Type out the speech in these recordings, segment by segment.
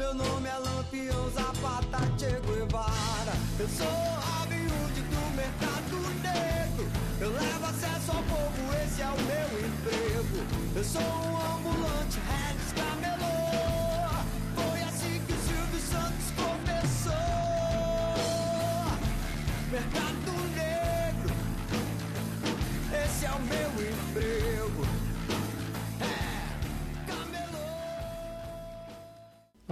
Meu nome é Lampião Zapata Che Guevara. Eu sou Hood do mercado negro. Eu levo acesso ao povo, esse é o meu emprego. Eu sou um ambulante, Regis Camelô. Foi assim que o Silvio Santos começou. Mercado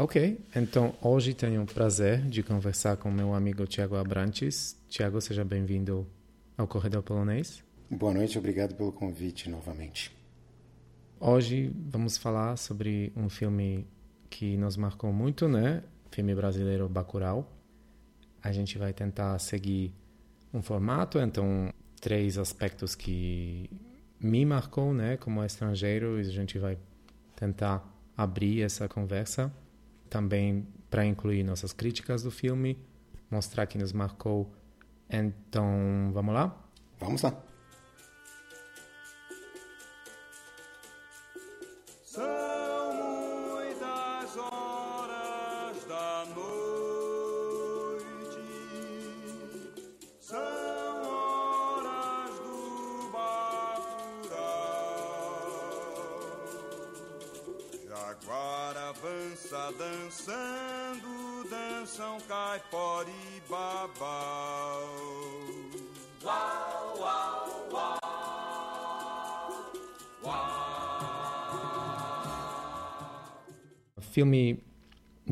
Ok, então hoje tenho o prazer de conversar com meu amigo Tiago Abrantes. Tiago, seja bem-vindo ao Corredor Polonês. Boa noite, obrigado pelo convite novamente. Hoje vamos falar sobre um filme que nos marcou muito, né? Filme brasileiro Bacurau. A gente vai tentar seguir um formato, então três aspectos que me marcou, né, como estrangeiro, e a gente vai tentar abrir essa conversa também para incluir nossas críticas do filme, mostrar que nos marcou. Então, vamos lá? Vamos lá.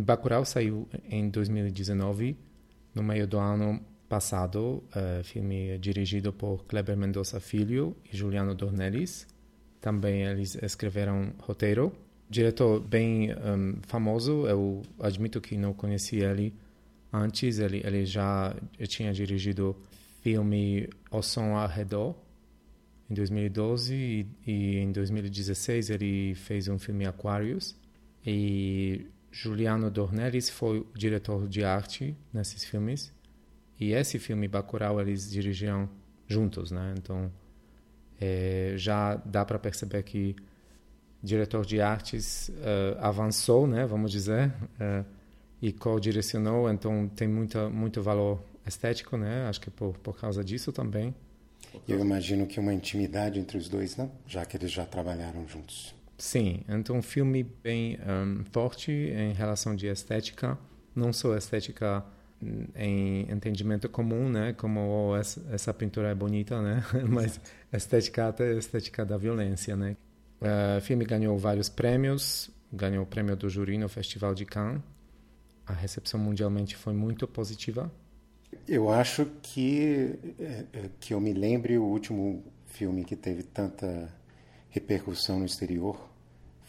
Bacurau saiu em 2019, no meio do ano passado. O filme dirigido por Kleber Mendonça Filho e Juliano Dornelles. Também eles escreveram roteiro. Diretor bem um, famoso, eu admito que não conheci ele antes. Ele, ele já tinha dirigido filme O Som ao Redor, em 2012, e, e em 2016 ele fez um filme Aquarius. E Juliano Dornelles foi o diretor de arte nesses filmes. E esse filme Bacurau eles dirigiram juntos, né? Então é, já dá para perceber que diretor de artes uh, avançou, né? Vamos dizer, uh, e co-direcionou. Então tem muita muito valor estético, né? Acho que por por causa disso também. Eu imagino que uma intimidade entre os dois, né? Já que eles já trabalharam juntos. Sim, então um filme bem um, forte em relação de estética, não só estética em entendimento comum, né, como oh, essa, essa, pintura é bonita, né, mas estética até estética da violência, né. O filme ganhou vários prêmios, ganhou o prêmio do júri no Festival de Cannes. A recepção mundialmente foi muito positiva. Eu acho que que eu me lembre o último filme que teve tanta repercussão no exterior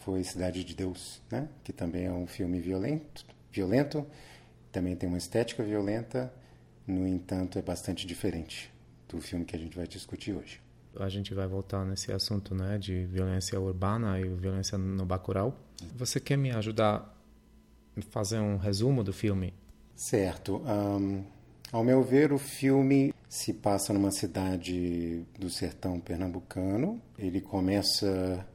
foi Cidade de Deus, né? Que também é um filme violento, violento, também tem uma estética violenta, no entanto é bastante diferente do filme que a gente vai discutir hoje. A gente vai voltar nesse assunto, né, de violência urbana e violência no Bacurau. Você quer me ajudar a fazer um resumo do filme? Certo. Um, ao meu ver, o filme se passa numa cidade do sertão pernambucano. Ele começa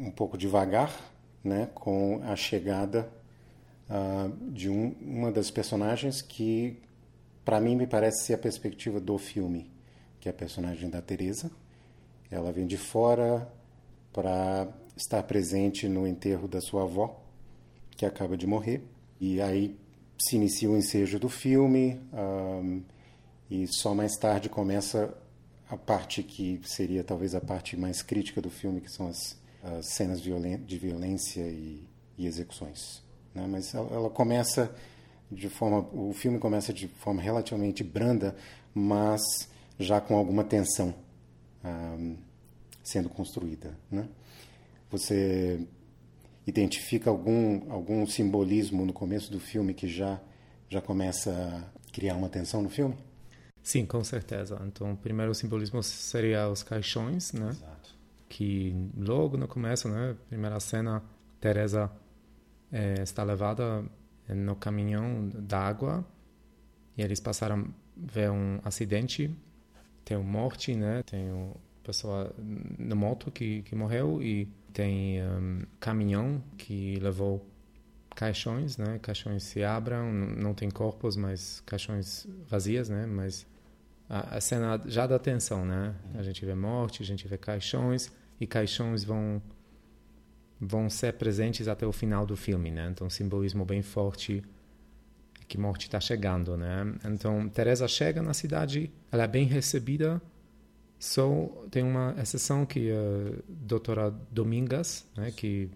um pouco devagar, né, com a chegada uh, de um, uma das personagens que, para mim, me parece ser a perspectiva do filme, que é a personagem da Teresa. Ela vem de fora para estar presente no enterro da sua avó, que acaba de morrer. E aí se inicia o ensejo do filme. Um, e só mais tarde começa a parte que seria talvez a parte mais crítica do filme, que são as, as cenas de violência e, e execuções. Né? Mas ela, ela, começa de forma, o filme começa de forma relativamente branda, mas já com alguma tensão sendo construída. Né? Você identifica algum algum simbolismo no começo do filme que já já começa a criar uma tensão no filme? Sim, com certeza. Então, o primeiro simbolismo seria os caixões, né? Exato. Que logo no começo, né? Primeira cena, Teresa é, está levada no caminhão da água e eles passaram a ver um acidente, tem uma morte, né? Tem uma pessoa na moto que, que morreu e tem um caminhão que levou caixões, né? Caixões se abrem, não tem corpos, mas caixões vazias, né? Mas a, a cena já dá atenção, né? A gente vê morte, a gente vê caixões e caixões vão vão ser presentes até o final do filme, né? Então, um simbolismo bem forte que morte está chegando, né? Então, Teresa chega na cidade, ela é bem recebida, só tem uma exceção que a doutora Domingas, né, que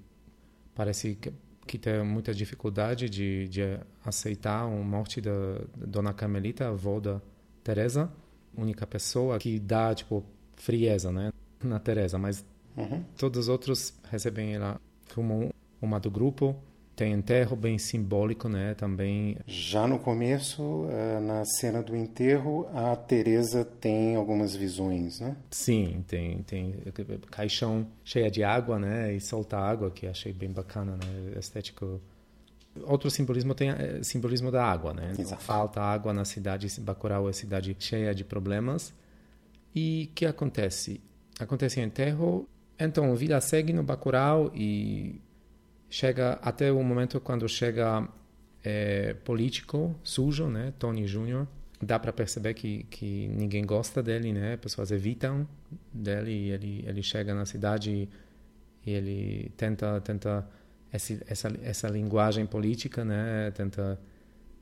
parece que, que tem muita dificuldade de, de aceitar a morte da, Dona Carmelita, avó da Teresa, única pessoa que dá, tipo, frieza, né, na Teresa, mas Uhum. Todos os outros recebem ela como uma do grupo. Tem enterro bem simbólico, né? Também. Já no começo, eh, na cena do enterro, a Teresa tem algumas visões, né? Sim, tem tem caixão cheia de água, né? E solta água que achei bem bacana, né? Estético. Outro simbolismo tem é, simbolismo da água, né? Então, Exato. falta água na cidade, Bacurau é cidade cheia de problemas. E o que acontece? Acontece enterro, então a vida segue no Bacurau e chega até o momento quando chega é, político sujo, né? Tony Jr. Dá para perceber que, que ninguém gosta dele, né? Pessoas evitam dele e ele ele chega na cidade e ele tenta tenta esse, essa essa linguagem política, né? Tenta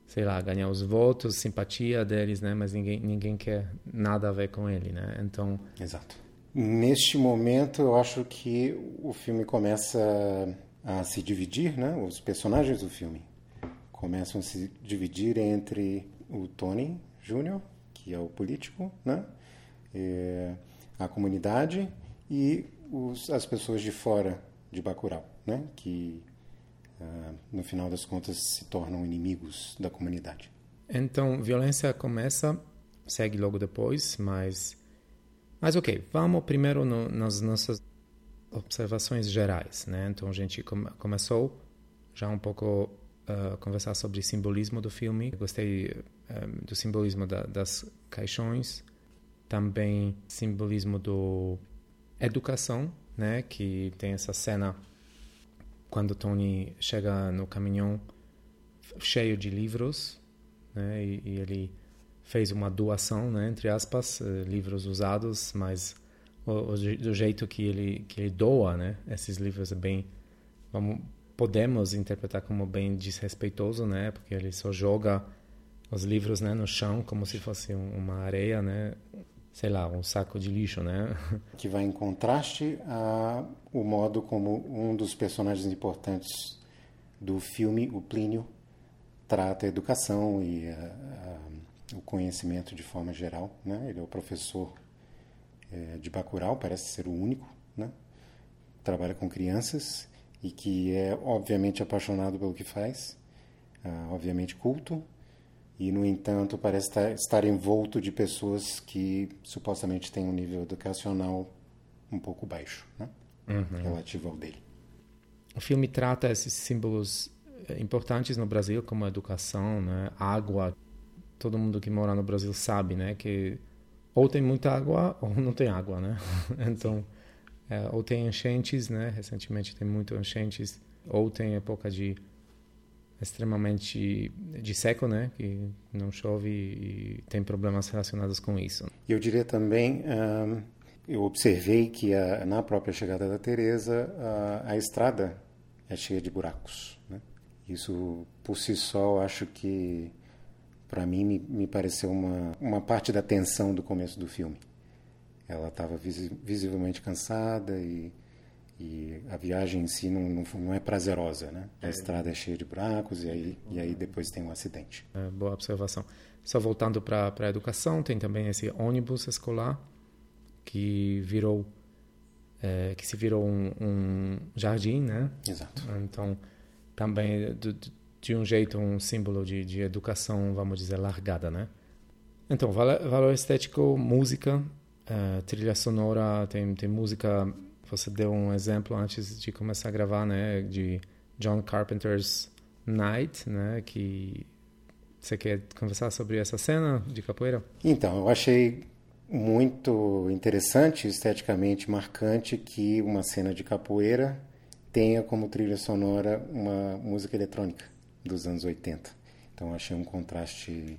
sei lá ganhar os votos, simpatia deles, né? Mas ninguém ninguém quer nada a ver com ele, né? Então Exato. Neste momento, eu acho que o filme começa a se dividir, né? Os personagens do filme começam a se dividir entre o Tony Jr., que é o político, né? É, a comunidade e os, as pessoas de fora de Bacurau, né? Que ah, no final das contas se tornam inimigos da comunidade. Então, violência começa, segue logo depois, mas mas ok, vamos primeiro no, nas nossas observações gerais, né? Então a gente come, começou já um pouco uh, conversar sobre simbolismo do filme. Gostei um, do simbolismo da, das caixões, também simbolismo do educação, né? Que tem essa cena quando Tony chega no caminhão cheio de livros, né? E, e ele fez uma doação, né, entre aspas, uh, livros usados, mas o, o, do jeito que ele que ele doa, né, esses livros é bem, vamos, podemos interpretar como bem desrespeitoso, né, porque ele só joga os livros, né, no chão como se fosse um, uma areia, né, sei lá, um saco de lixo, né. Que vai em contraste a o modo como um dos personagens importantes do filme, o Plínio, trata a educação e a, a o conhecimento de forma geral. Né? Ele é o professor é, de Bacurau, parece ser o único, né? trabalha com crianças e que é obviamente apaixonado pelo que faz, ah, obviamente culto, e no entanto parece estar, estar envolto de pessoas que supostamente têm um nível educacional um pouco baixo, né? uhum. relativo ao dele. O filme trata esses símbolos importantes no Brasil, como a educação, né? água, todo mundo que mora no Brasil sabe, né, que ou tem muita água ou não tem água, né? Então, é, ou tem enchentes, né? Recentemente tem muito enchentes, ou tem época de extremamente de seco, né? Que não chove e tem problemas relacionados com isso. Eu diria também, eu observei que a, na própria chegada da Teresa, a, a estrada é cheia de buracos, né? Isso por si só, acho que para mim me, me, pareceu uma, uma parte da tensão do começo do filme. Ela estava visi, visivelmente cansada e, e, a viagem em si não, não, não é prazerosa, né? A é. estrada é cheia de buracos e aí, e aí depois tem um acidente. É, boa observação. Só voltando para a educação, tem também esse ônibus escolar que virou é, que se virou um, um, jardim, né? Exato. Então também do, de um jeito um símbolo de, de educação, vamos dizer, largada, né? Então, valor estético, música, uh, trilha sonora, tem, tem música. Você deu um exemplo antes de começar a gravar, né? De John Carpenter's Night, né? Que você quer conversar sobre essa cena de capoeira? Então, eu achei muito interessante, esteticamente marcante, que uma cena de capoeira tenha como trilha sonora uma música eletrônica dos anos 80. Então, achei um contraste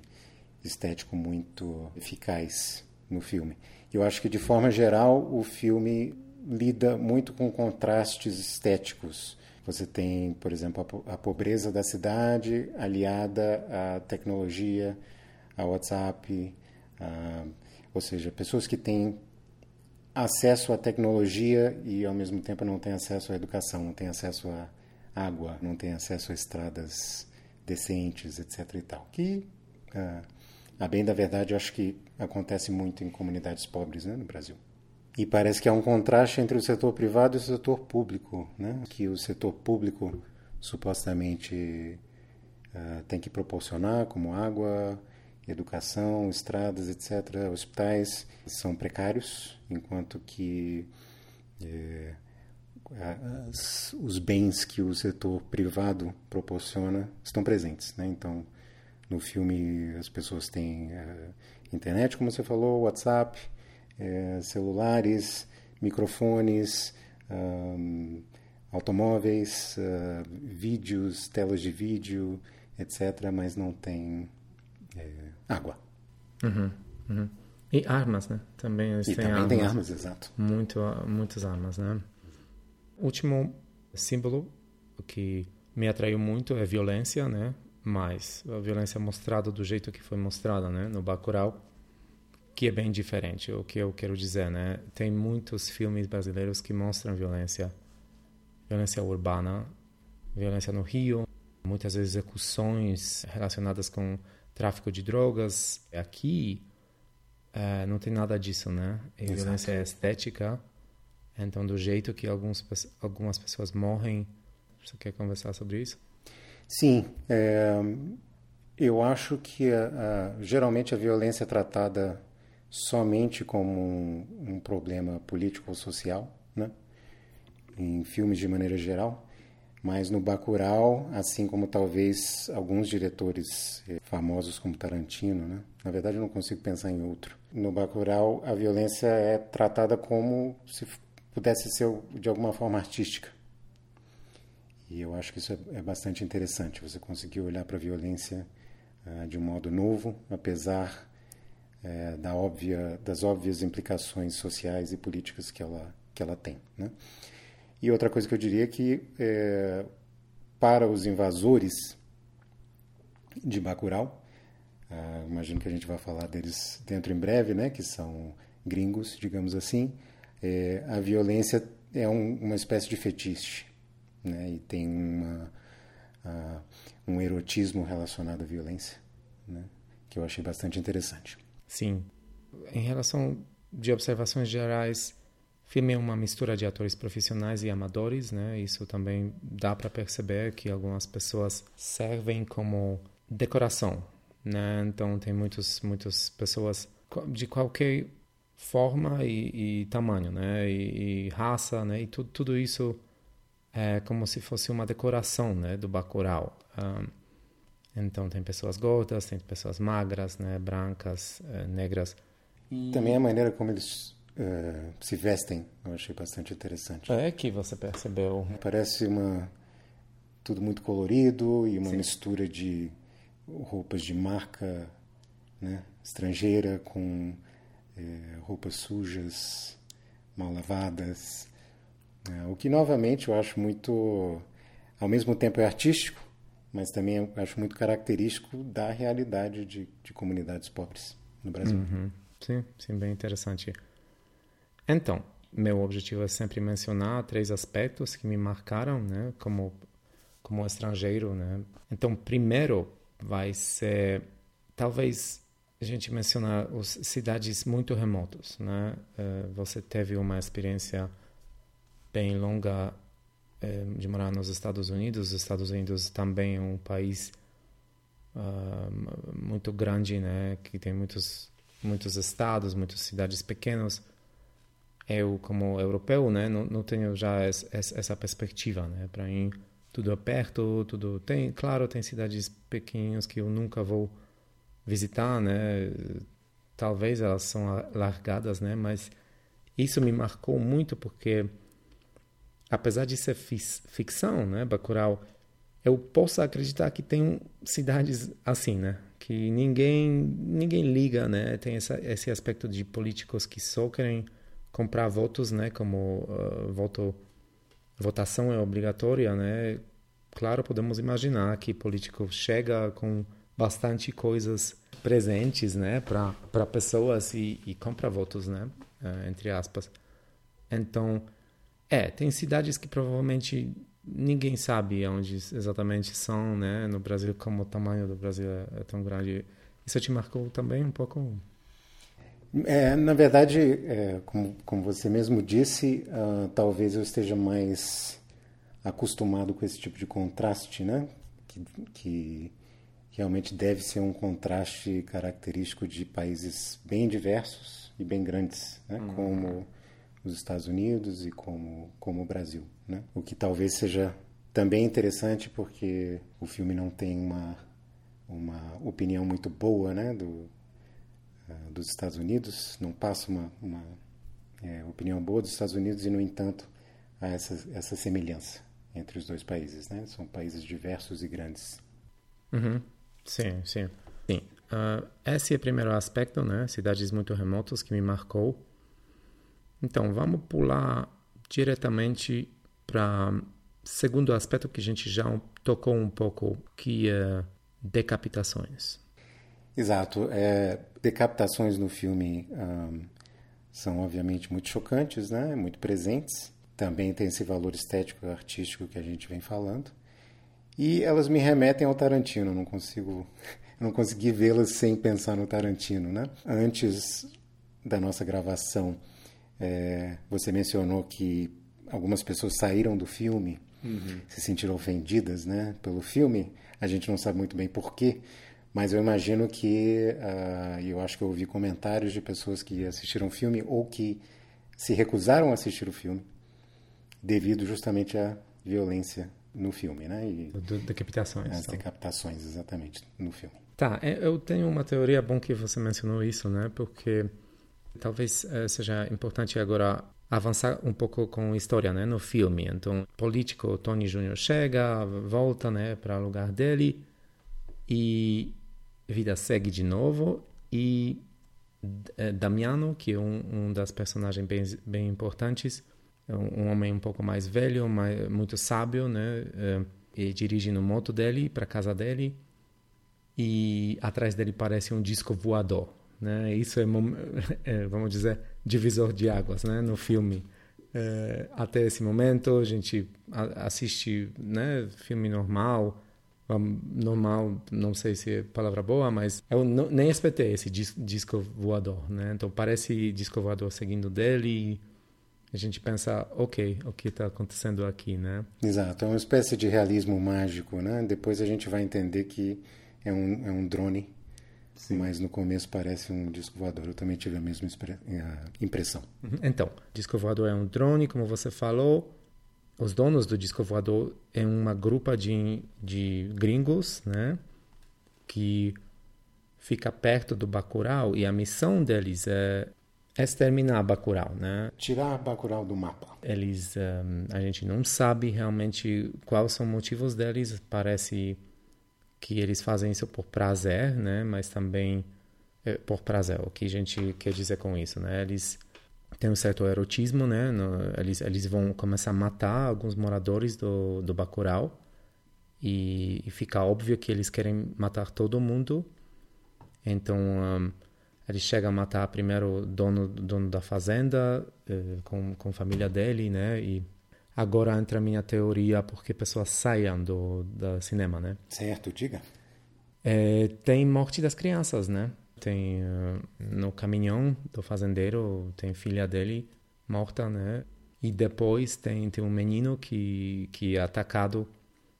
estético muito eficaz no filme. Eu acho que, de forma geral, o filme lida muito com contrastes estéticos. Você tem, por exemplo, a pobreza da cidade aliada à tecnologia, ao WhatsApp, a, ou seja, pessoas que têm acesso à tecnologia e ao mesmo tempo não têm acesso à educação, não têm acesso à água, não têm acesso a estradas decentes, etc. E tal. Que uh, a bem da verdade, eu acho que acontece muito em comunidades pobres né, no Brasil. E parece que há um contraste entre o setor privado e o setor público, né? que o setor público supostamente uh, tem que proporcionar, como água, educação, estradas, etc., hospitais, são precários, enquanto que eh, as, os bens que o setor privado proporciona estão presentes. Né? Então, no filme, as pessoas têm uh, internet, como você falou, WhatsApp, uh, celulares, microfones, um, automóveis, uh, vídeos, telas de vídeo, etc., mas não tem água. Uhum, uhum. E armas, né? Também eles e têm também armas. tem armas, exato. Muito, muitas armas, né? Último símbolo que me atraiu muito é violência, né? mais a violência mostrada do jeito que foi mostrada, né, no Bacurau, que é bem diferente. O que eu quero dizer, né, tem muitos filmes brasileiros que mostram violência, violência urbana, violência no Rio, muitas vezes execuções relacionadas com tráfico de drogas. Aqui é, não tem nada disso, né? E violência é estética. Então, do jeito que alguns, algumas pessoas morrem, você quer conversar sobre isso? Sim, é, eu acho que a, a, geralmente a violência é tratada somente como um, um problema político ou social, né? em filmes de maneira geral, mas no Bacurau, assim como talvez alguns diretores eh, famosos como Tarantino, né? na verdade eu não consigo pensar em outro. No Bacurau, a violência é tratada como se pudesse ser de alguma forma artística. E eu acho que isso é, é bastante interessante, você conseguir olhar para a violência uh, de um modo novo, apesar uh, da óbvia, das óbvias implicações sociais e políticas que ela, que ela tem. Né? E outra coisa que eu diria é que, é, para os invasores de Bacurau, uh, imagino que a gente vai falar deles dentro em breve, né, que são gringos, digamos assim, é, a violência é um, uma espécie de fetiche né? e tem uma, uh, um erotismo relacionado à violência, né? que eu achei bastante interessante. Sim. Em relação de observações gerais, filme é uma mistura de atores profissionais e amadores, né? Isso também dá para perceber que algumas pessoas servem como decoração, né? Então tem muitos, muitas pessoas de qualquer forma e, e tamanho, né? E, e, raça, né? E tudo, tudo isso é como se fosse uma decoração né, do Bacurau. Um, então tem pessoas gordas, tem pessoas magras, né, brancas, uh, negras. E... Também a maneira como eles uh, se vestem, eu achei bastante interessante. É que você percebeu. Parece uma tudo muito colorido e uma Sim. mistura de roupas de marca né, estrangeira com eh, roupas sujas, mal lavadas. É, o que, novamente, eu acho muito. Ao mesmo tempo é artístico, mas também eu acho muito característico da realidade de, de comunidades pobres no Brasil. Uhum. Sim, sim, bem interessante. Então, meu objetivo é sempre mencionar três aspectos que me marcaram, né, como como estrangeiro, né. Então, primeiro vai ser talvez a gente mencionar as cidades muito remotas, né. Uh, você teve uma experiência bem longa eh, de morar nos Estados Unidos. Os Estados Unidos também é um país uh, muito grande, né? Que tem muitos muitos estados, muitas cidades pequenas. Eu, como europeu, né, não, não tenho já essa perspectiva, né? Para mim, tudo é perto, tudo tem, claro, tem cidades pequenas que eu nunca vou visitar, né? Talvez elas são largadas, né? Mas isso me marcou muito porque apesar de ser ficção, né, Bacurau, eu posso acreditar que tem cidades assim, né? Que ninguém ninguém liga, né? Tem essa, esse aspecto de políticos que só querem comprar votos, né? Como uh, voto votação é obrigatória, né? Claro, podemos imaginar que político chega com bastante coisas presentes, né? Para pessoas e, e compra votos, né? Uh, entre aspas. Então, é, tem cidades que provavelmente ninguém sabe onde exatamente são, né? No Brasil, como o tamanho do Brasil é, é tão grande. Isso te marcou também um pouco? É, na verdade, é, como, como você mesmo disse, uh, talvez eu esteja mais acostumado com esse tipo de contraste, né? Que, que realmente deve ser um contraste característico de países bem diversos e bem grandes, né? Uhum. Como os Estados Unidos e como, como o Brasil. Né? O que talvez seja também interessante porque o filme não tem uma, uma opinião muito boa né, do, uh, dos Estados Unidos, não passa uma, uma é, opinião boa dos Estados Unidos e, no entanto, há essa, essa semelhança entre os dois países. Né? São países diversos e grandes. Uhum. Sim, sim. sim. Uh, esse é o primeiro aspecto, né? cidades muito remotas, que me marcou então, vamos pular diretamente para segundo aspecto que a gente já tocou um pouco, que é decapitações. Exato. É, decapitações no filme um, são obviamente muito chocantes, né? muito presentes. Também tem esse valor estético e artístico que a gente vem falando. E elas me remetem ao Tarantino, não consigo não consegui vê-las sem pensar no Tarantino, né? Antes da nossa gravação, é, você mencionou que algumas pessoas saíram do filme, uhum. se sentiram ofendidas né, pelo filme. A gente não sabe muito bem porquê, mas eu imagino que, uh, eu acho que eu ouvi comentários de pessoas que assistiram o filme ou que se recusaram a assistir o filme devido justamente à violência no filme, né? E decapitações. As então. decapitações, exatamente, no filme. Tá, é, eu tenho uma teoria, bom que você mencionou isso, né? Porque Talvez uh, seja importante agora avançar um pouco com a história, né, no filme. Então, político Tony Jr. chega, volta, né, para o lugar dele e a vida segue de novo e uh, Damiano, que é um, um das personagens bem, bem importantes, um, um, homem um pouco mais velho, muito sábio, né, uh, e dirige no moto dele para casa dele e atrás dele parece um disco voador né? Isso é, é, vamos dizer, divisor de águas né? no filme. É, até esse momento a gente assiste né, filme normal, normal, não sei se é palavra boa, mas eu nem espetei esse disco voador, né? Então parece disco voador seguindo dele e a gente pensa, ok, o que está acontecendo aqui, né? Exato, é uma espécie de realismo mágico, né? Depois a gente vai entender que é um, é um drone Sim. mas no começo parece um disco voador. Eu também tive a mesma impressão. Uhum. Então, disco voador é um drone, como você falou. Os donos do disco voador é uma grupa de, de gringos, né? Que fica perto do Bacurau e a missão deles é exterminar Bacurau, né? Tirar Bacurau do mapa. Eles, um, a gente não sabe realmente quais são os motivos deles. Parece que eles fazem isso por prazer, né? Mas também é, por prazer. O que a gente quer dizer com isso, né? Eles têm um certo erotismo, né? No, eles eles vão começar a matar alguns moradores do do Bacurau e, e fica óbvio que eles querem matar todo mundo. Então um, eles chegam a matar primeiro o dono dono da fazenda eh, com com a família dele, né? E Agora entra a minha teoria porque pessoas saiam do, do cinema, né? Certo, diga. É, tem morte das crianças, né? Tem uh, no caminhão do fazendeiro, tem filha dele morta, né? E depois tem, tem um menino que, que é atacado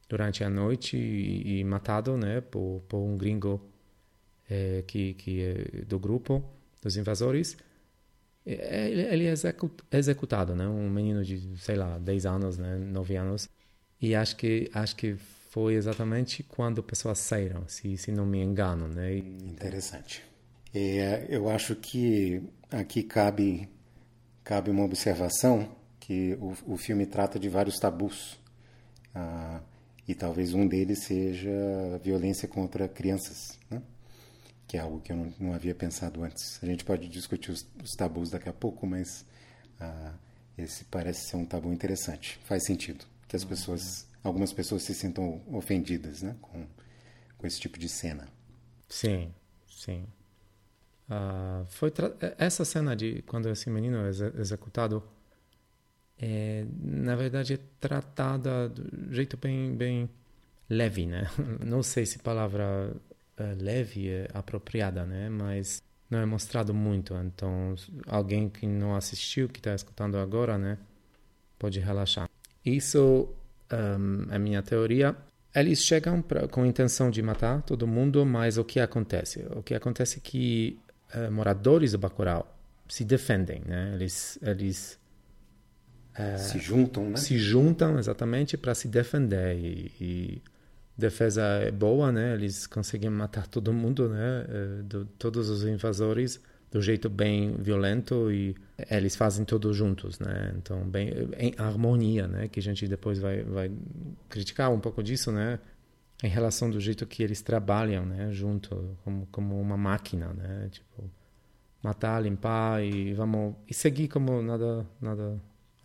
durante a noite e, e matado, né, por, por um gringo é, que que é do grupo dos invasores. Ele, ele é executado, né, um menino de sei lá 10 anos, né, 9 anos. E acho que acho que foi exatamente quando pessoas saíram, se se não me engano, né. Interessante. É, eu acho que aqui cabe cabe uma observação que o, o filme trata de vários tabus. Ah, e talvez um deles seja a violência contra crianças, né? Que é algo que eu não, não, havia pensado antes. A gente pode discutir os, os tabus daqui a pouco, mas ah, esse parece ser um tabu interessante. Faz sentido que as pessoas, algumas pessoas se sintam ofendidas né? com, com esse tipo de cena. Sim, sim. Uh, foi essa cena de quando esse menino é executado é, na verdade é tratada de jeito bem bem leve né não sei se palavra leve é apropriada né? Mas não é mostrado muito. Então alguém que não assistiu que está escutando agora né pode relaxar. Isso um, é minha teoria. Eles chegam pra, com a intenção de matar todo mundo mas o que acontece? O que acontece é que uh, moradores do Bacurau se defendem, né? Eles, eles uh, se juntam, né? Se juntam exatamente para se defender e, e, defesa é boa, né? Eles conseguem matar todo mundo, né? Uh, do, todos os invasores do jeito bem violento e eles fazem tudo juntos, né? Então bem em harmonia, né? Que a gente depois vai vai criticar um pouco disso, né? em relação do jeito que eles trabalham, né, junto como como uma máquina, né, tipo matar, limpar e vamos e seguir como nada nada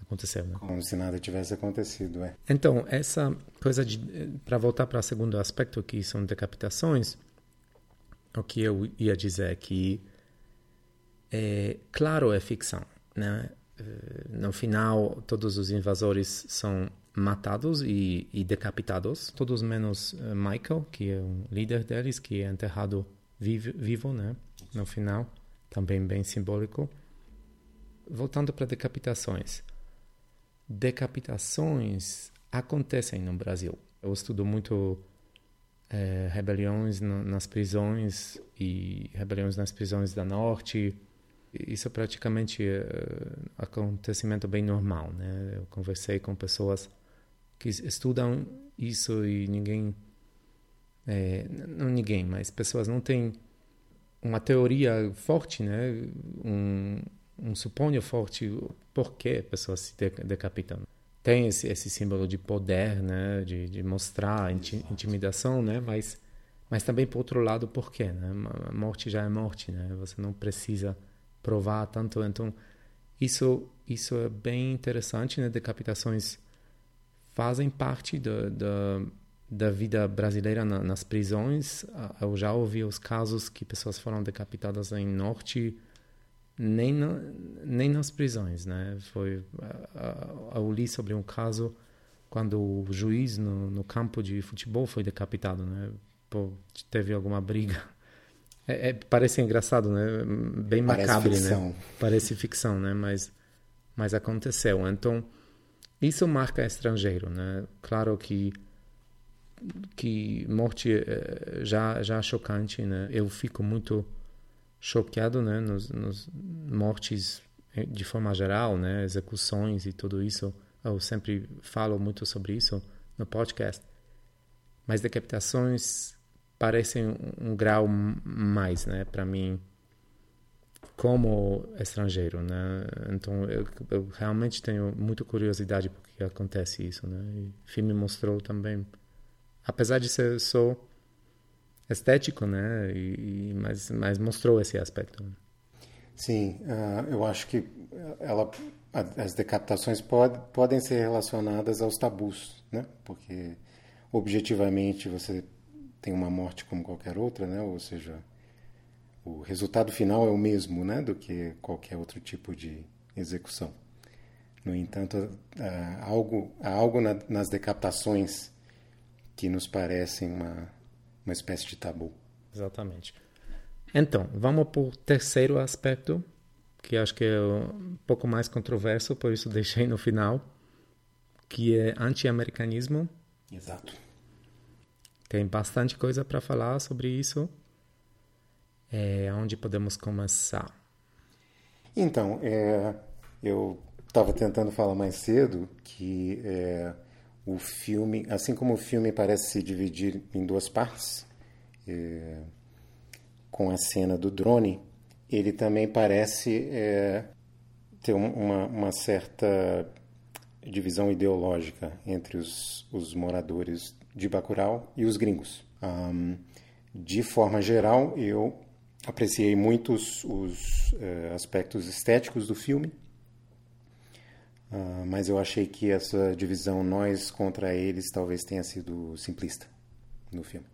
aconteceu, né? Como se nada tivesse acontecido, é. Então essa coisa de para voltar para o segundo aspecto que são decapitações, o que eu ia dizer é que é claro é ficção, né? Eh, no final todos os invasores são matados e, e, decapitados, todos menos uh, Michael, que é um líder deles, que é enterrado vivo, vivo né? no final, também bem simbólico. Voltando para decapitações. Decapitações acontecem no Brasil. Eu estudo muito é, rebeliões no, nas prisões e rebeliões nas prisões da Norte. Isso é praticamente uh, acontecimento bem normal, né? Eu conversei com pessoas que estudam isso e ninguém é, não ninguém mas pessoas não têm uma teoria forte né um, um suponho forte por que pessoas se decapitam tem esse, esse símbolo de poder né de, de mostrar intimidação né mas mas também por outro lado por quê né? A morte já é morte né? Você não precisa provar tanto. Então isso isso é bem interessante né? Decapitações fazem parte da, da, da vida brasileira na, nas prisões. Eu já ouvi os casos que pessoas foram decapitadas em norte, nem, na, nem nas prisões, né? Foi, eu li sobre um caso quando o juiz no, no campo de futebol foi decapitado, né? Pô, teve alguma briga. É, é, parece engraçado, né? Bem parece macabro, né? ficção. né? Parece ficção, né? Mas, mas aconteceu. Então, isso marca estrangeiro, né? Claro que que morte é, já já chocante, né? Eu fico muito choqueado, né? Nos, nos mortes eh, de forma geral, né? Execuções e tudo isso. Eu sempre falo muito sobre isso no podcast. Mas decapitações parecem um, um grau mais, né? Para mim como estrangeiro, né? Então eu, eu, realmente tenho muita curiosidade porque acontece isso, né? E o filme mostrou também, apesar de ser só estético, né? E, e mas, mas mostrou esse aspecto. Sim, uh, eu acho que ela, as decapitações pode, podem ser relacionadas aos tabus, né? Porque objetivamente você tem uma morte como qualquer outra, né? Ou seja, o resultado final é o mesmo né, do que qualquer outro tipo de execução. No entanto, há algo, há algo na, nas decapitações que nos parecem uma, uma espécie de tabu. Exatamente. Então, vamos para o terceiro aspecto, que acho que é um pouco mais controverso, por isso deixei no final, que é anti-americanismo. Exato. tem bastante coisa para falar sobre isso. É, onde podemos começar? Então, é, eu estava tentando falar mais cedo que é, o filme, assim como o filme parece se dividir em duas partes, é, com a cena do drone, ele também parece é, ter uma, uma, certa divisão ideológica entre os, os moradores de Bacurau e os gringos. Um, de forma geral, eu apreciei muito os, os uh, aspectos estéticos do filme, uh, mas eu achei que essa divisão nós contra eles talvez tenha sido simplista no filme.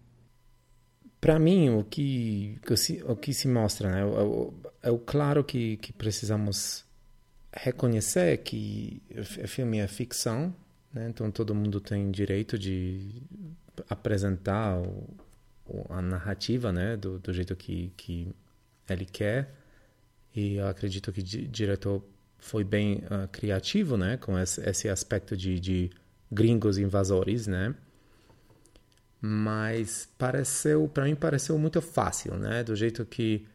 Para mim, o que, o que se mostra né, é, é, é claro que, que precisamos reconhecer que o filme é ficção, né, então todo mundo tem direito de apresentar o, a narrativa né, do, do jeito que, que ele quer. E eu acredito que o diretor foi bem uh, criativo né, com esse, esse aspecto de, de gringos invasores, né? Mas pareceu, para mim pareceu muito fácil, né? Do jeito que,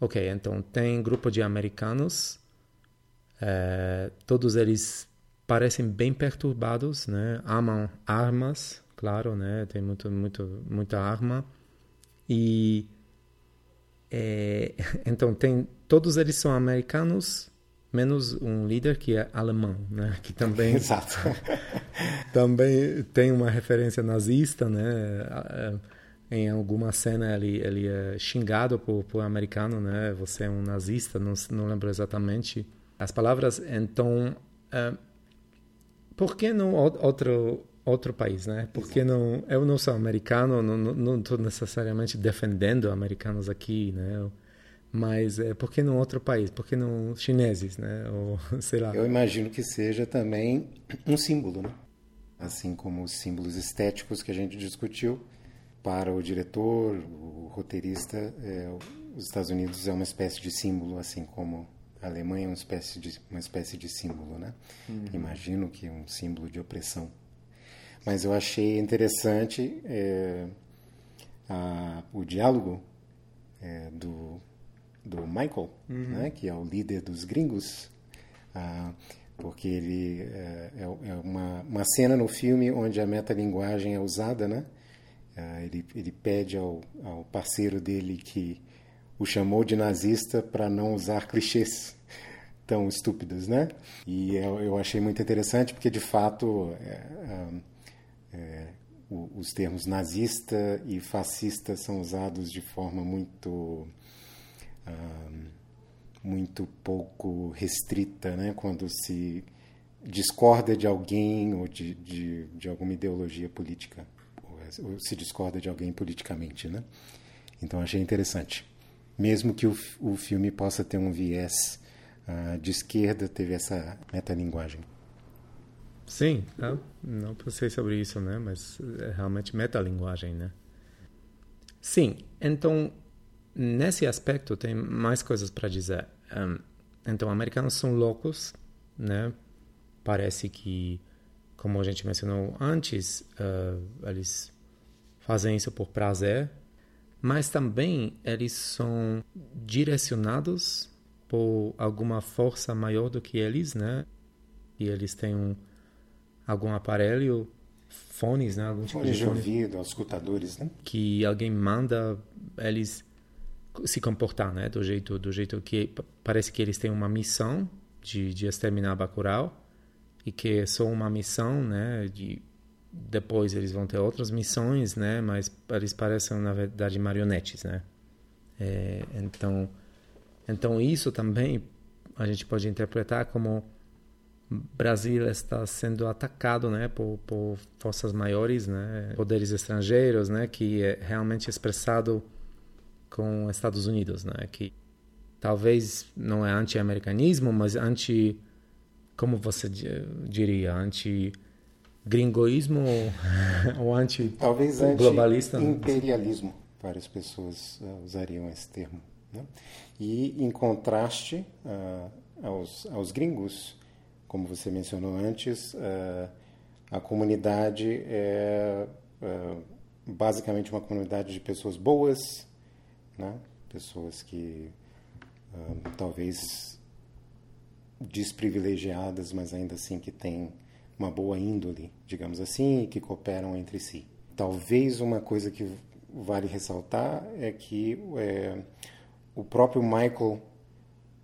ok, então tem grupo de americanos, é, todos eles parecem bem perturbados, né? Amam armas, claro, né? Tem muito, muito, muita arma. E é, então tem todos eles são americanos, menos um líder que é alemão, né? Que também Exato. também tem uma referência nazista, né? Em alguma cena ele ele é xingado por por americano, né? Você é um nazista, não não lembro exatamente as palavras. Então, uh, por que não outro outro país, né? Porque não, eu não sou americano, não estou necessariamente defendendo americanos aqui, né? Mas é, por que não outro país? Por que não chineses, né? Ou sei lá. Eu imagino que seja também um símbolo, né? Assim como os símbolos estéticos que a gente discutiu para o diretor, o roteirista, é, os Estados Unidos é uma espécie de símbolo, assim como a Alemanha é uma espécie de uma espécie de símbolo, né? Uhum. Imagino que um símbolo de opressão mas eu achei interessante é, a, o diálogo é, do, do Michael, uhum. né, que é o líder dos gringos, ah, porque ele é, é, é, uma, uma cena no filme onde a metalinguagem é usada, né? Ah, ele, ele pede ao, ao parceiro dele que o chamou de nazista para não usar clichês tão estúpidos, né? E eu, eu achei muito interessante porque de fato é, é, os termos nazista e fascista são usados de forma muito muito pouco restrita, né? Quando se discorda de alguém ou de, de, de alguma ideologia política, ou, ou se discorda de alguém politicamente, né? Então achei interessante. Mesmo que o, o filme possa ter um viés uh, de esquerda, teve essa metalinguagem. Sim, não, não pensei sobre isso, né? Mas é realmente metalinguagem, né? Sim, então nesse aspecto tem mais coisas para dizer. Um, então, americanos são loucos, né? Parece que, como a gente mencionou antes, uh, eles fazem isso por prazer, mas também eles são direcionados por alguma força maior do que eles, né? E eles têm um algum aparelho, fones, né? Algum tipo fones de, de ouvido, escutadores, né? Que alguém manda eles se comportar, né? Do jeito, do jeito que parece que eles têm uma missão de, de exterminar Bacurau e que é só uma missão, né? De depois eles vão ter outras missões, né? Mas eles parecem na verdade marionetes, né? É, então, então isso também a gente pode interpretar como Brasil está sendo atacado, né, por, por forças maiores, né, poderes estrangeiros, né, que é realmente expressado com Estados Unidos, né, que talvez não é anti-americanismo, mas anti, como você diria, anti gringoísmo ou anti talvez globalista anti imperialismo várias pessoas uh, usariam esse termo né? e em contraste uh, aos, aos gringos como você mencionou antes, uh, a comunidade é uh, basicamente uma comunidade de pessoas boas, né? pessoas que uh, talvez desprivilegiadas, mas ainda assim que têm uma boa índole, digamos assim, e que cooperam entre si. Talvez uma coisa que vale ressaltar é que é, o próprio Michael,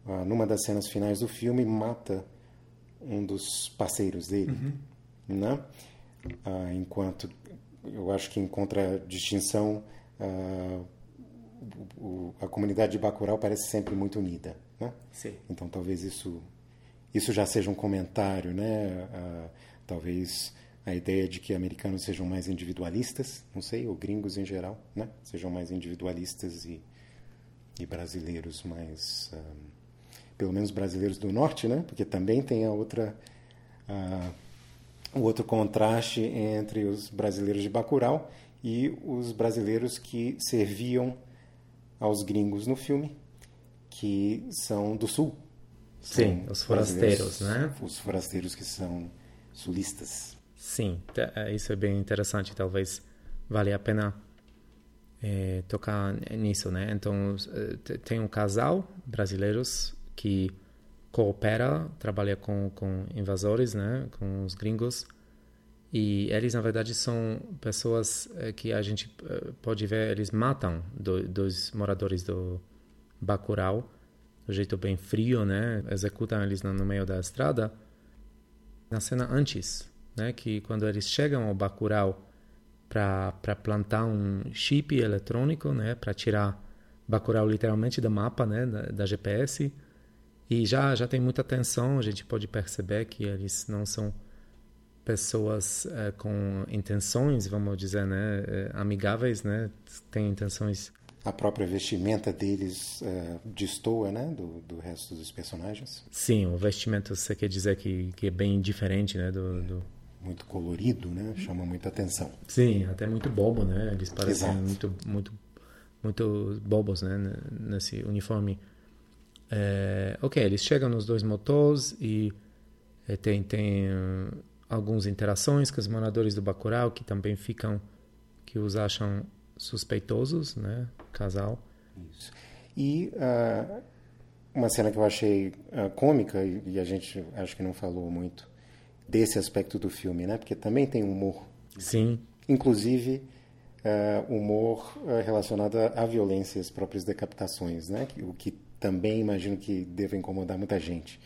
uh, numa das cenas finais do filme, mata um dos parceiros dele, uhum. né? Uh, enquanto eu acho que em contradistinção uh, o, a comunidade de Bacurau parece sempre muito unida, né? Sim. Então talvez isso isso já seja um comentário, né? Uh, talvez a ideia de que americanos sejam mais individualistas, não sei, ou gringos em geral, né? Sejam mais individualistas e, e brasileiros mais, uh, pelo menos brasileiros do norte, né? Porque também tem a outra uh, o outro contraste entre os brasileiros de Bacurau e os brasileiros que serviam aos gringos no filme, que são do sul. Sim, os forasteiros, né? Os forasteiros que são sulistas. Sim, é, isso é bem interessante. Talvez vale a pena é, tocar nisso, né? Então, eh, tem um casal brasileiros que coopera, trabalha com, com invasores, né? Com os gringos. E eles, na verdade, são pessoas que a gente pode ver, eles matam do, dos moradores do Bacurau do jeito bem frio, né? Executam eles no meio da estrada. Na cena antes, né? Que quando eles chegam ao Bacurau para plantar um chip eletrônico, né? Para tirar Bacurau literalmente do mapa, né? Da, da, GPS. E já já tem muita tensão. A gente pode perceber que eles não são pessoas eh, com intenções, vamos dizer, né? Eh, amigáveis, né? Tem intenções a própria vestimenta deles uh, destoa né, do, do resto dos personagens. Sim, o vestimento você quer dizer que, que é bem diferente, né? Do, do... Muito colorido, né? Chama muita atenção. Sim, até muito bobo, né? Eles parecem Exato. muito, muito, muito bobos, né? Nesse uniforme. É, ok, eles chegam nos dois motores e é, tem, tem uh, algumas interações com os moradores do Bacurau que também ficam, que os acham suspeitosos, né? Casal. Isso. E uh, uma cena que eu achei uh, cômica, e, e, a gente acho que não falou muito desse aspecto do filme, né? Porque também tem humor. Sim. Inclusive, uh, humor relacionado à violência, às próprias decapitações, né? O que também imagino que deva incomodar muita gente.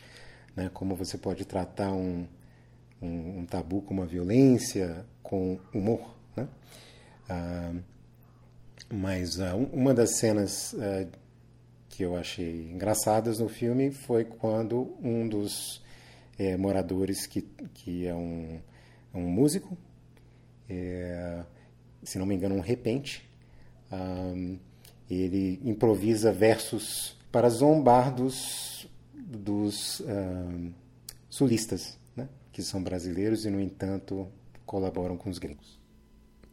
Né? Como você pode tratar um, um, um tabu como a violência com humor, né? Uh, mas uh, uma das cenas uh, que eu achei engraçadas no filme foi quando um dos é, moradores, que, que é um, é um músico, é, se não me engano, um repente, um, ele improvisa versos para zombar dos, dos um, sulistas? Que são brasileiros e, no entanto, colaboram com os gringos.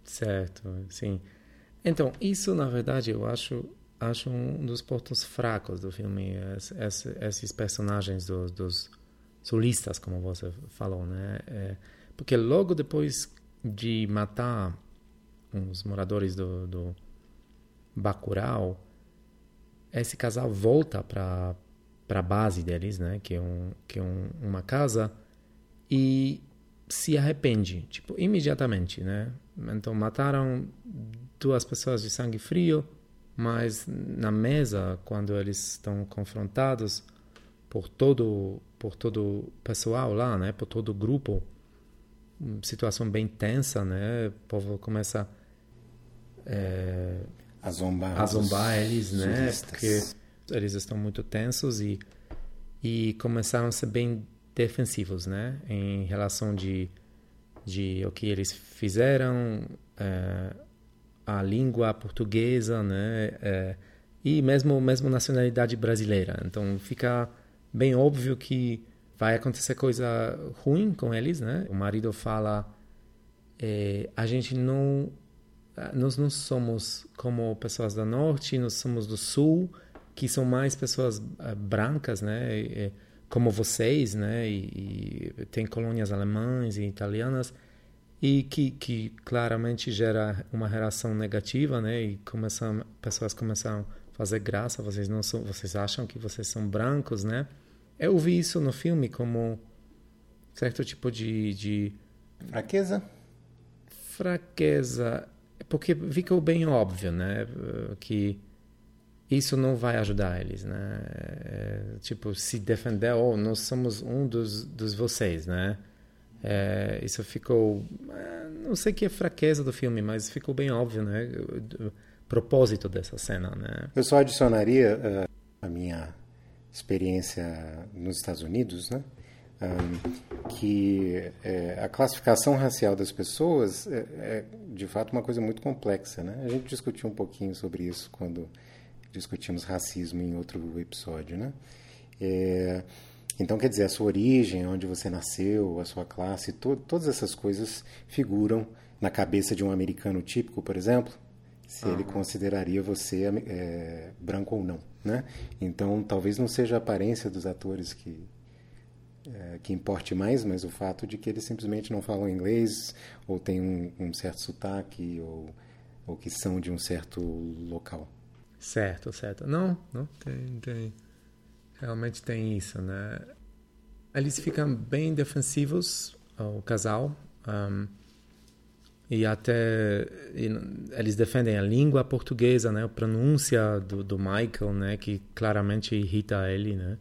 Certo, sim. Então, isso, na verdade, eu acho acho um dos pontos fracos do filme, esse, esses personagens dos, dos solistas, como você falou, né? É, porque logo depois de matar os moradores do, do Bacurau, esse casal volta para para a base deles, né? Que é um que é um, uma casa e se arrepende, tipo imediatamente, né? Então mataram duas pessoas de sangue frio, mas na mesa, quando eles estão confrontados por todo por todo o pessoal lá, né, por todo o grupo, situação bem tensa, né, o povo começa é, a zombar, a zombar eles, né, porque eles estão muito tensos e e começaram a ser bem defensivos, né, em relação de de o que eles fizeram. É, a língua portuguesa, né? É, e mesmo mesmo nacionalidade brasileira. Então fica bem óbvio que vai acontecer coisa ruim com eles, né? O marido fala é, a gente não nós não somos como pessoas do norte, nós somos do sul, que são mais pessoas uh, brancas, né? Como vocês, né? E, e, tem colônias alemãs e italianas e que, que claramente gera uma reação negativa, né? E começam, pessoas começam a fazer graça, vocês não são, vocês acham que vocês são brancos, né? Eu vi isso no filme como certo tipo de, de Fraqueza? fraqueza, porque ficou bem óbvio, né? Que isso não vai ajudar eles, né? É, tipo, se defender, oh, nós somos um dos, dos vocês, né? É, isso ficou, é, não sei que é fraqueza do filme, mas ficou bem óbvio, né? O propósito dessa cena, né? Eu só adicionaria uh, a minha experiência nos Estados Unidos, né? Um, que é, a classificação racial das pessoas é, é, de fato uma coisa muito complexa, né? A gente discutiu um pouquinho sobre isso quando discutimos racismo em outro episódio, né? É, então, quer dizer, a sua origem, onde você nasceu, a sua classe, to todas essas coisas figuram na cabeça de um americano típico, por exemplo, se uhum. ele consideraria você é, branco ou não, né? Então, talvez não seja a aparência dos atores que é, que importe mais, mas o fato de que eles simplesmente não falam inglês ou têm um, um certo sotaque ou, ou que são de um certo local. Certo, certo. Não, não tem, tem. Realmente tem isso, né? Eles ficam bem defensivos, o casal, um, e até e, eles defendem a língua portuguesa, né? A pronúncia do, do Michael, né? Que claramente irrita ele, né?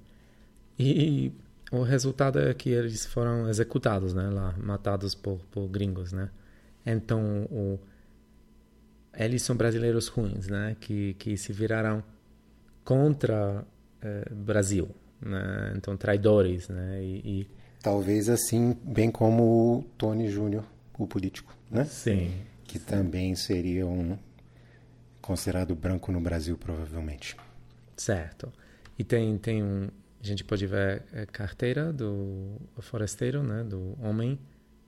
E o resultado é que eles foram executados, né? Lá, matados por, por gringos, né? Então, o eles são brasileiros ruins, né? Que que se viraram contra eh, Brasil, né? Então traidores, né? E, e, talvez assim, bem como o Tony Júnior, o político, né? Sim. Que sim. também seria um considerado branco no Brasil, provavelmente. Certo. E tem tem um a gente pode ver a carteira do forasteiro, né? Do homem.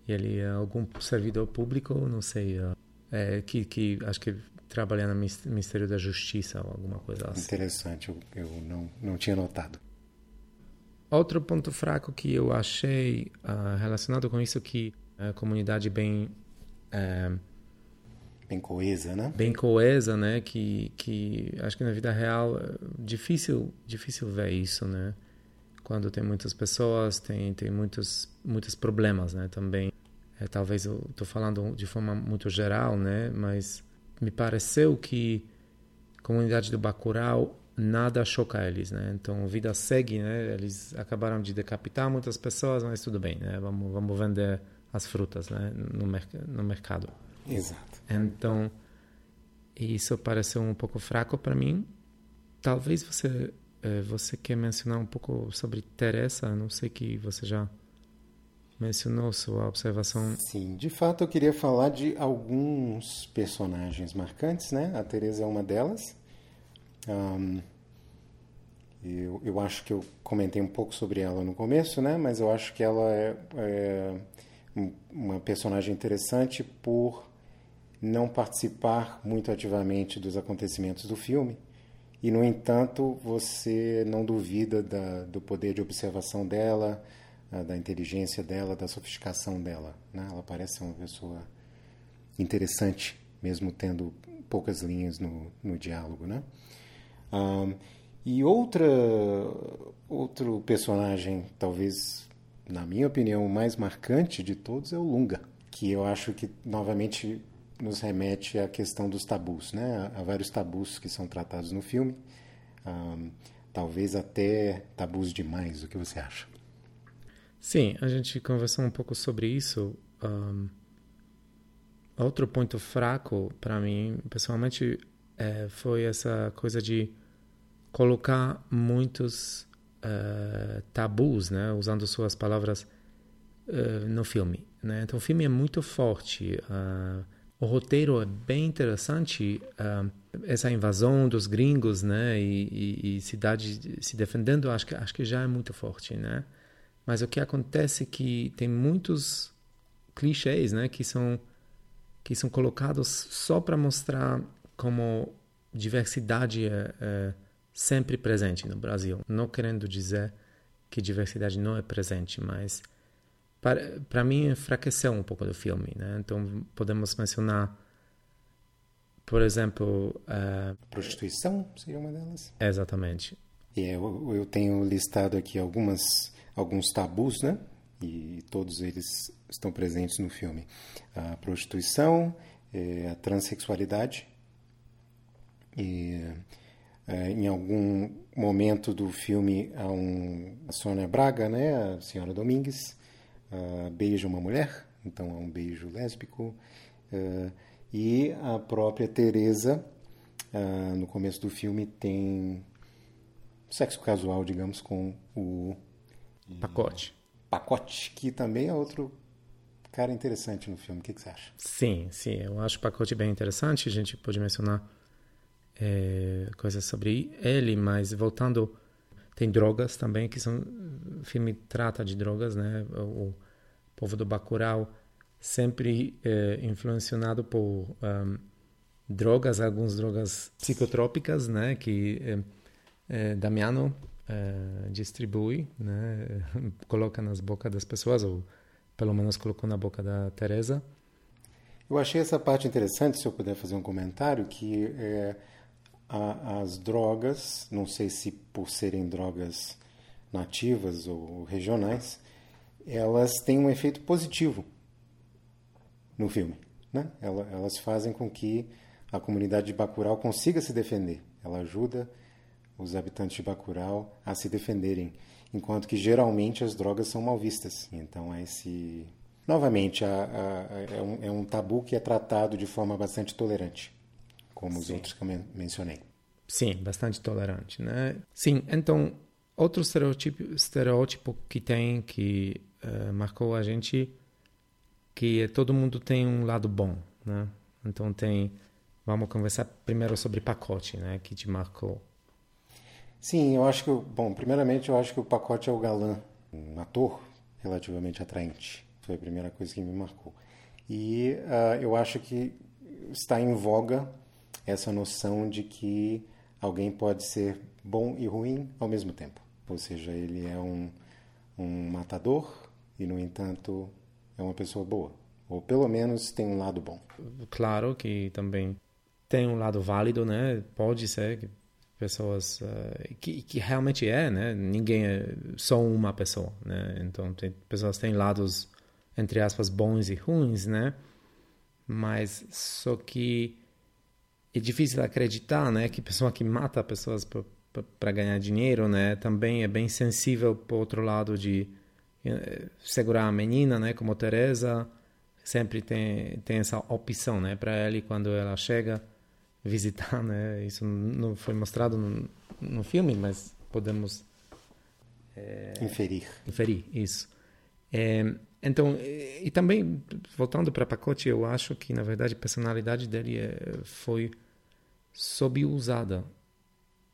E ele é algum servidor público, não sei. Uh, é, que, que acho que trabalha no Ministério da Justiça ou alguma coisa assim. Interessante, eu, eu não, não tinha notado. Outro ponto fraco que eu achei uh, relacionado com isso que a comunidade bem uh, bem coesa, né? Bem coesa, né? Que que acho que na vida real é difícil difícil ver isso, né? Quando tem muitas pessoas, tem tem muitos muitos problemas, né? Também é, talvez eu estou falando de forma muito geral, né? Mas me pareceu que a comunidade do Bacurau nada choca eles, né? Então a vida segue, né? Eles acabaram de decapitar muitas pessoas, mas tudo bem, né? Vamos vamos vender as frutas, né? No, merc no mercado. Exato. Então isso pareceu um pouco fraco para mim. Talvez você eh, você quer mencionar um pouco sobre Teresa? Não sei que você já mencionou sua observação. Sim, de fato eu queria falar de alguns personagens marcantes, né? A Teresa é uma delas. Um, eu, eu acho que eu comentei um pouco sobre ela no começo, né? Mas eu acho que ela é, é uma personagem interessante por não participar muito ativamente dos acontecimentos do filme. E, no entanto, você não duvida da, do poder de observação dela, da inteligência dela, da sofisticação dela. Né? Ela parece ser uma pessoa interessante, mesmo tendo poucas linhas no, no diálogo. Né? Um, e outra, outro personagem, talvez, na minha opinião, o mais marcante de todos é o Lunga, que eu acho que, novamente, nos remete à questão dos tabus. Né? Há vários tabus que são tratados no filme, um, talvez até tabus demais. O que você acha? Sim, a gente conversou um pouco sobre isso. Um, outro ponto fraco para mim, pessoalmente, é, foi essa coisa de colocar muitos uh, tabus, né, usando suas palavras uh, no filme. Né? Então, o filme é muito forte. Uh, o roteiro é bem interessante. essa invasão dos gringos, né, e, e, e cidade se defendendo, acho que acho que já é muito forte, né? Mas o que acontece é que tem muitos clichês, né, que são que são colocados só para mostrar como diversidade é, é, sempre presente no Brasil. Não querendo dizer que diversidade não é presente, mas para, para mim enfraqueceu um pouco do filme, né? Então podemos mencionar, por exemplo, uh, prostituição seria uma delas. Exatamente. E é, eu, eu tenho listado aqui algumas alguns tabus, né? E todos eles estão presentes no filme. A prostituição, é, a transexualidade e é, em algum momento do filme há um, a Sônia Braga, né, a senhora Domingues, uh, beija uma mulher, então há um beijo lésbico. Uh, e a própria Teresa, uh, no começo do filme, tem sexo casual, digamos, com o pacote. Pacote, que também é outro cara interessante no filme. O que, que você acha? Sim, sim, eu acho o pacote bem interessante. A gente pode mencionar é, coisas sobre ele, mas voltando tem drogas também que são o filme trata de drogas, né? O, povo do Bacurau sempre é, influenciado por um, drogas, algumas drogas psicotrópicas, né? Que é, é, Damiano é, distribui, né? Coloca nas bocas das pessoas ou pelo menos colocou na boca da Teresa. Eu achei essa parte interessante, se eu puder fazer um comentário, que é, a, as drogas, não sei se por serem drogas nativas ou regionais, elas têm um efeito positivo no filme. Né? Elas fazem com que a comunidade de Bacurau consiga se defender. Ela ajuda os habitantes de Bacurau a se defenderem, enquanto que geralmente as drogas são mal vistas. Então, esse novamente a, a, é, um, é, um, tabu que é tratado de forma bastante tolerante como os Sim. outros que eu mencionei. Sim, bastante tolerante, né? Sim, então outro estereótipo, estereótipo que tem que uh, marcou a gente que todo mundo tem um lado bom, né? Então tem, vamos conversar primeiro sobre pacote, né? Que te marcou. Sim, eu acho que, bom, primeiramente eu acho que o pacote é o galã, um ator relativamente atraente. Foi a primeira coisa que me marcou. E uh, eu acho que está em voga essa noção de que alguém pode ser bom e ruim ao mesmo tempo. Ou seja, ele é um, um matador e, no entanto, é uma pessoa boa. Ou pelo menos tem um lado bom. Claro que também tem um lado válido, né? Pode ser que pessoas uh, que, que realmente é, né? Ninguém é só uma pessoa, né? Então tem pessoas têm lados entre aspas bons e ruins, né? Mas só que é difícil acreditar, né, que pessoa que mata pessoas para ganhar dinheiro, né, também é bem sensível por outro lado de eh, segurar a menina, né, como Teresa sempre tem tem essa opção, né, para ele quando ela chega visitar, né, isso não foi mostrado no, no filme, mas podemos é, inferir. Inferir isso. É, então, e, e também voltando para pacote, eu acho que na verdade a personalidade dele é, foi subusada.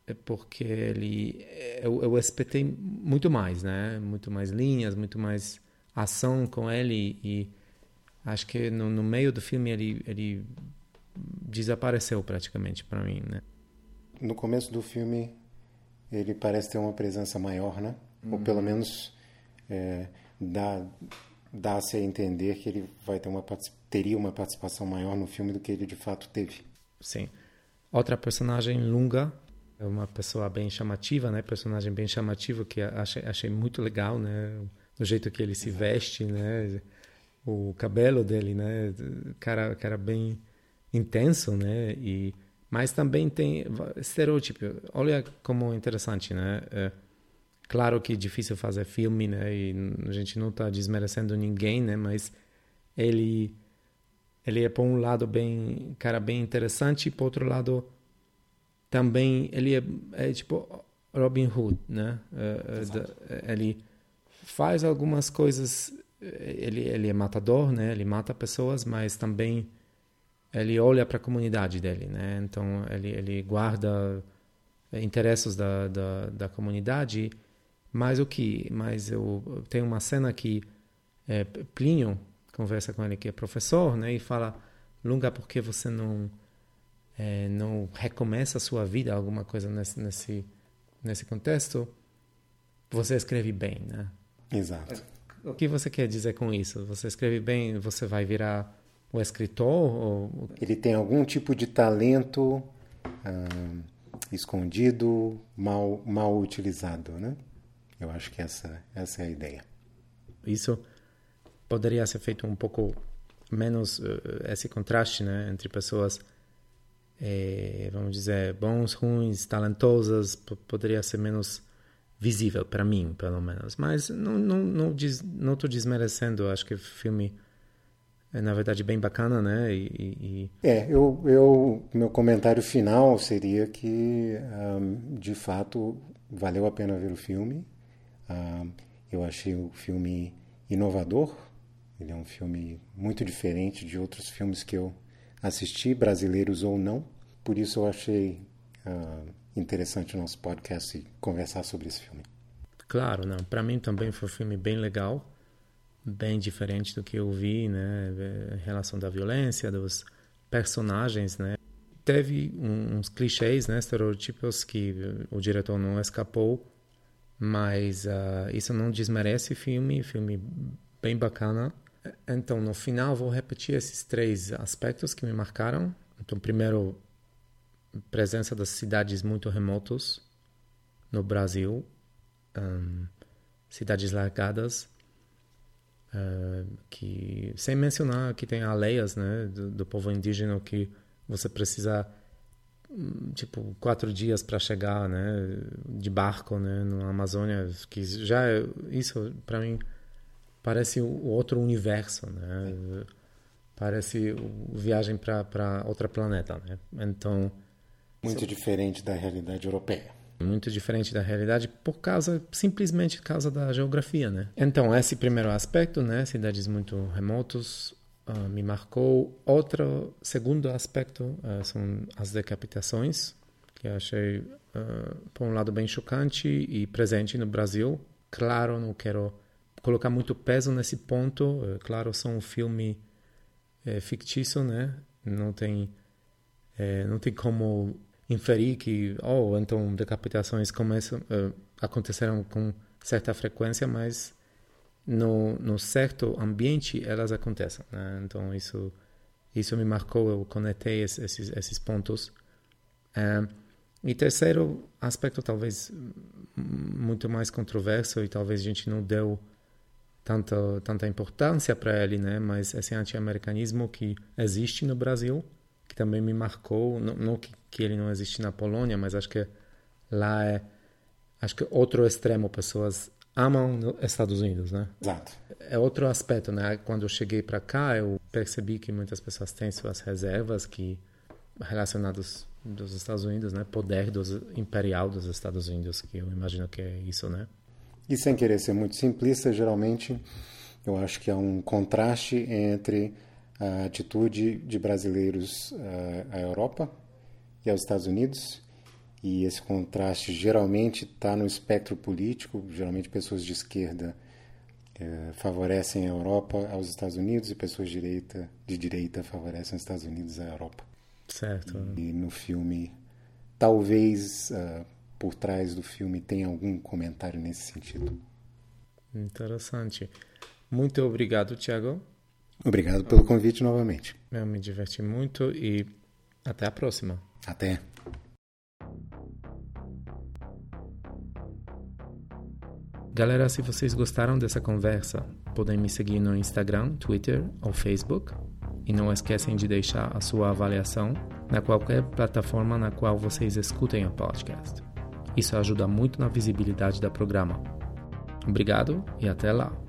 É porque ele eu, eu espetei muito mais, né? Muito mais linhas, muito mais ação com ele e acho que no, no meio do filme ele ele desapareceu praticamente para mim, né? No começo do filme ele parece ter uma presença maior, né? Ou pelo uhum. menos é, dá dá-se a entender que ele vai ter uma teria uma participação maior no filme do que ele de fato teve. Sim. Outra personagem, Lunga, é uma pessoa bem chamativa, né? Personagem bem chamativo que achei, achei muito legal, né? Do jeito que ele se veste, né? O cabelo dele, né? Cara, cara bem intenso, né? E mas também tem estereótipo. Olha como interessante, né? É, claro que é difícil fazer filme, né? E a gente não está desmerecendo ninguém, né? Mas ele ele é por um lado bem cara bem interessante e por outro lado também ele é, é tipo Robin Hood né é, é, ele faz algumas coisas ele ele é matador né ele mata pessoas mas também ele olha para a comunidade dele né então ele ele guarda interesses da, da, da comunidade mas o que mas eu tenho uma cena que é, Plínio conversa com ele que é professor, né? E fala, Lunga, por que você não é, não recomeça a sua vida, alguma coisa nesse nesse nesse contexto? Você escreve bem, né? Exato. O que você quer dizer com isso? Você escreve bem, você vai virar o escritor? Ou... Ele tem algum tipo de talento ah, escondido, mal, mal utilizado, né? Eu acho que essa, essa é a ideia. Isso poderia ser feito um pouco menos uh, esse contraste, né, entre pessoas, eh, vamos dizer, bons, ruins, talentosas, poderia ser menos visível para mim, pelo menos. Mas não não não estou desmerecendo. Acho que o filme é na verdade bem bacana, né? E, e... É, eu eu meu comentário final seria que um, de fato valeu a pena ver o filme. Um, eu achei o filme inovador. Ele é um filme muito diferente de outros filmes que eu assisti, brasileiros ou não. Por isso eu achei uh, interessante o nosso podcast e conversar sobre esse filme. Claro, não. Para mim também foi um filme bem legal, bem diferente do que eu vi, né? Em relação da violência, dos personagens, né? Teve uns clichês, né? Estereotipos que o diretor não escapou, mas uh, isso não desmerece filme. Filme bem bacana. Então, no final, vou repetir esses três aspectos que me marcaram. Então, primeiro, presença das cidades muito remotas no Brasil, um, cidades largadas, uh, que sem mencionar que tem aldeias, né, do, do povo indígena que você precisa hum, tipo quatro dias para chegar, né, de barco, né, na Amazônia, que já é, isso para mim parece o outro universo, né? Parece viagem para outro planeta, né? Então muito diferente da realidade europeia. Muito diferente da realidade por causa, simplesmente por causa da geografia, né? Então, esse primeiro aspecto, né? Cidades muito remotos, uh, me marcou. Outro, segundo aspecto, uh, são as decapitações, que eu achei, uh, por um lado, bem chocante e presente no Brasil. Claro, não quero colocar muito peso nesse ponto. claro, são um filme é, fictício, né? Não tem, é, não tem como inferir que, oh, então decapitações começam, uh, aconteceram com certa frequência, mas no, no certo ambiente elas acontecem. Né? Então isso isso me marcou, eu conectei esses, esses pontos. Uh, e terceiro aspecto, talvez muito mais controverso e talvez a gente não deu tanta, tanta importância para ele, né? mas esse anti-americanismo que existe no Brasil, que também me marcou, não, não que, que, ele não existe na Polônia, mas acho que lá é acho que outro extremo, pessoas amam Estados Unidos, né? Exato. É outro aspecto, né? Quando eu cheguei para cá, eu percebi que muitas pessoas têm suas reservas que relacionadas dos Estados Unidos, né? Poder dos, imperial dos Estados Unidos, que eu imagino que é isso, né? E sem querer ser muito simplista, geralmente eu acho que há um contraste entre a atitude de brasileiros eh, à Europa e aos Estados Unidos. E esse contraste geralmente está no espectro político, geralmente pessoas de esquerda é, favorecem a Europa aos Estados Unidos e pessoas de direita, de direita favorecem os Estados Unidos à Europa. Certo. E no filme, talvez uh, por trás do filme tenha algum comentário nesse sentido. Interessante. Muito obrigado, Tiago. Obrigado pelo convite novamente. Eu me diverti muito e até a próxima. Até. Galera, se vocês gostaram dessa conversa, podem me seguir no Instagram, Twitter ou Facebook. E não esquecem de deixar a sua avaliação na qualquer plataforma na qual vocês escutem o podcast. Isso ajuda muito na visibilidade do programa. Obrigado e até lá!